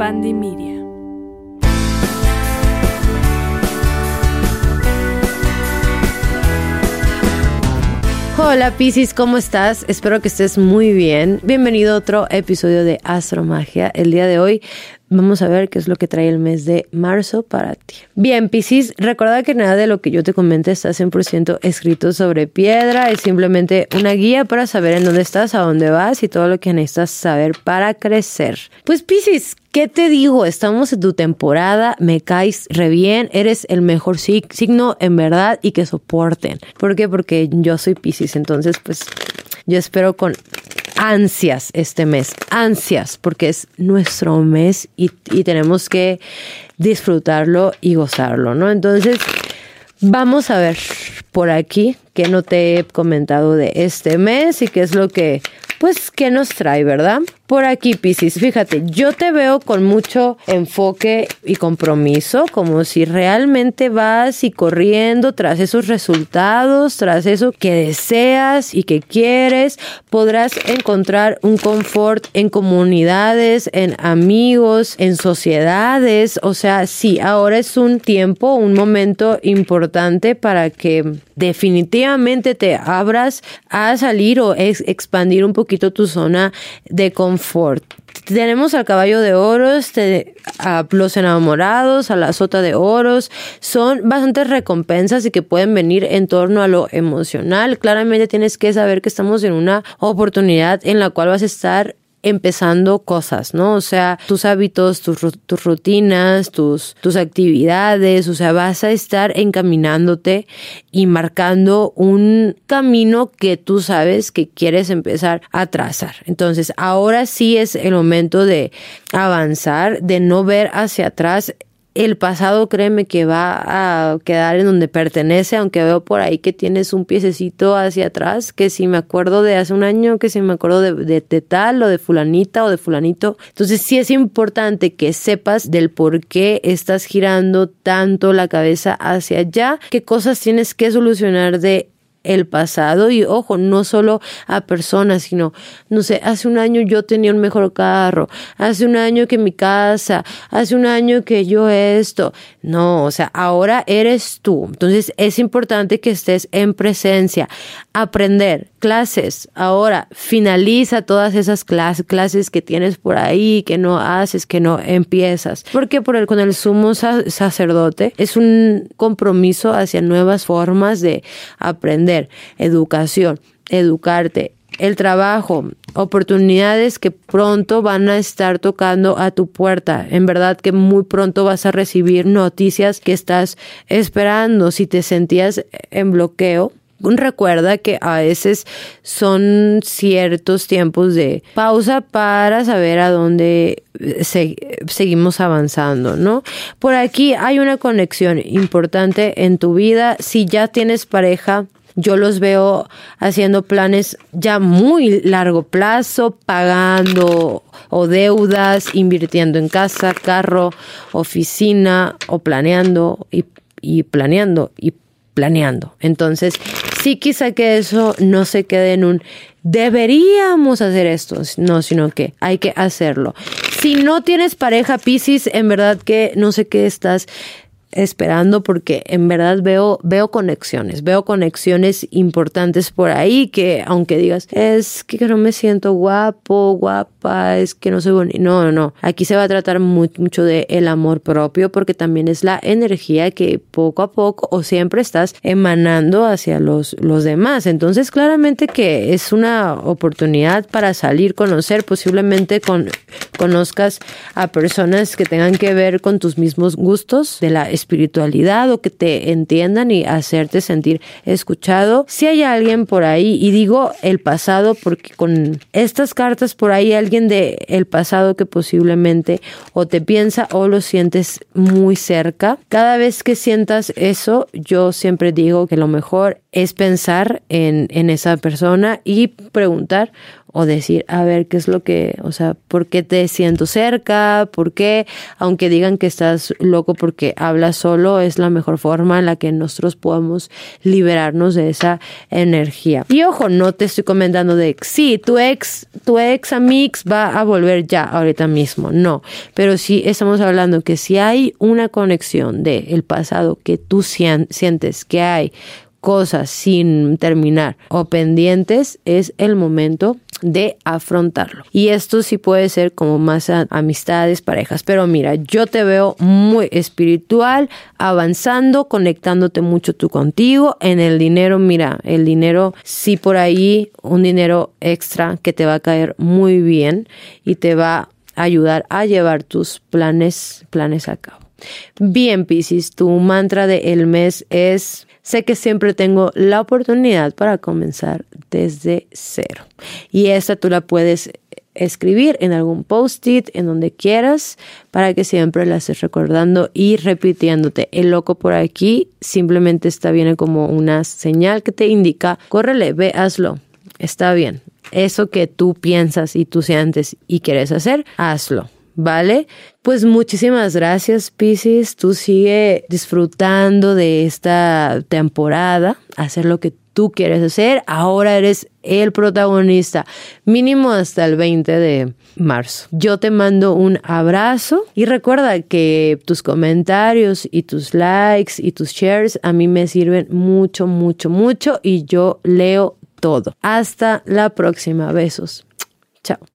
Pandemia. Hola Piscis, ¿cómo estás? Espero que estés muy bien. Bienvenido a otro episodio de Astromagia. El día de hoy Vamos a ver qué es lo que trae el mes de marzo para ti. Bien, Piscis, recuerda que nada de lo que yo te comente está 100% escrito sobre piedra, es simplemente una guía para saber en dónde estás, a dónde vas y todo lo que necesitas saber para crecer. Pues Piscis, ¿Qué te digo? Estamos en tu temporada, me caes re bien, eres el mejor signo en verdad y que soporten. ¿Por qué? Porque yo soy Piscis, entonces pues yo espero con ansias este mes, ansias, porque es nuestro mes y, tenemos que disfrutarlo y gozarlo, ¿no? Entonces, vamos a ver por aquí qué no te he comentado de este mes y qué es lo que, pues, qué nos trae, ¿verdad? Por aquí, Piscis. Fíjate, yo te veo con mucho enfoque y compromiso, como si realmente vas y corriendo tras esos resultados, tras eso que deseas y que quieres. Podrás encontrar un confort en comunidades, en amigos, en sociedades. O sea, sí, ahora es un tiempo, un momento importante para que definitivamente te abras a salir o expandir un poquito tu zona de confort tenemos al caballo de oros, a los enamorados, a la sota de oros. Son bastantes recompensas y que pueden venir en torno a lo emocional. Claramente tienes que saber que estamos en una oportunidad en la cual vas a estar empezando cosas, ¿no? O sea, tus hábitos, tus, tus, rutinas, tus, tus actividades, o sea, vas a estar encaminándote y marcando un camino que tú sabes que quieres empezar a trazar. Entonces, ahora sí es el momento de avanzar, de no ver hacia atrás el pasado créeme que va a quedar en donde pertenece, aunque veo por ahí que tienes un piececito hacia atrás, que si me acuerdo de hace un año, que si me acuerdo de, tal o de fulanita o de fulanito. Entonces sí es importante que sepas del por qué estás girando tanto la cabeza hacia allá, qué cosas tienes que solucionar de el pasado y ojo, no solo a personas, sino, no sé, hace un año yo tenía un mejor carro, hace un año que mi casa, hace un año que yo esto, no, o sea, ahora eres tú. Entonces es importante que estés en presencia, aprender clases, ahora finaliza todas esas clases, clases que tienes por ahí, que no haces, que no empiezas, porque por el, con el sumo sacerdote es un compromiso hacia nuevas formas de aprender educación, educarte, el trabajo, oportunidades que pronto van a estar tocando a tu puerta. En verdad que muy pronto vas a recibir noticias que estás esperando. Si te sentías en bloqueo, recuerda que a veces son ciertos tiempos de pausa para saber a dónde seguimos avanzando, ¿no? Por aquí hay una conexión importante en tu vida. Si ya tienes pareja, yo los veo haciendo planes ya muy largo plazo, pagando o deudas, invirtiendo en casa, carro, oficina o planeando y, planeando y planeando. Entonces, sí quizá que eso no se quede en un deberíamos hacer esto, no, sino que hay que hacerlo. Si no tienes pareja Piscis, en verdad que no sé qué estás esperando porque en verdad veo, veo conexiones, veo conexiones importantes por ahí que aunque digas, es que no me siento guapo, guapa, es que no soy bonito, no, no, aquí se va a tratar mucho de el amor propio porque también es la energía que poco a poco o siempre estás emanando hacia los, los demás, entonces claramente que es una oportunidad para salir, conocer, posiblemente con, conozcas a personas que tengan que ver con tus mismos gustos de la espiritualidad o que te entiendan y hacerte sentir escuchado. Si hay alguien por ahí, y digo el pasado porque con estas cartas por ahí alguien de el pasado que posiblemente o te piensa o lo sientes muy cerca. Cada vez que sientas eso, yo siempre digo que lo mejor es pensar en, en esa persona y preguntar, o decir, a ver, qué es lo que, o sea, por qué te siento cerca, por qué, aunque digan que estás loco porque hablas solo, es la mejor forma en la que nosotros podemos liberarnos de esa energía. Y ojo, no te estoy comentando de, sí, tu ex, tu ex amix va a volver ya, ahorita mismo, no, pero sí estamos hablando que si hay una conexión del el pasado que tú sientes que hay cosas sin terminar o pendientes, es el momento de afrontarlo. Y esto sí puede ser como más amistades, parejas. Pero mira, yo te veo muy espiritual, avanzando, conectándote mucho tú contigo. En el dinero, mira, el dinero sí por ahí, un dinero extra que te va a caer muy bien y te va a ayudar a llevar tus planes, planes a cabo. Bien, Piscis, tu mantra del mes es Sé que siempre tengo la oportunidad para comenzar desde cero. Y esta tú la puedes escribir en algún post-it, en donde quieras, para que siempre la estés recordando y repitiéndote. El loco por aquí simplemente está bien como una señal que te indica, córrele, ve, hazlo. Está bien. Eso que tú piensas y tú sientes y quieres hacer, hazlo. ¿Vale? Pues muchísimas gracias, Pisces. Tú sigue disfrutando de esta temporada, hacer lo que tú quieres hacer. Ahora eres el protagonista, mínimo hasta el 20 de marzo. Yo te mando un abrazo y recuerda que tus comentarios y tus likes y tus shares a mí me sirven mucho, mucho, mucho y yo leo todo. Hasta la próxima. Besos. Chao.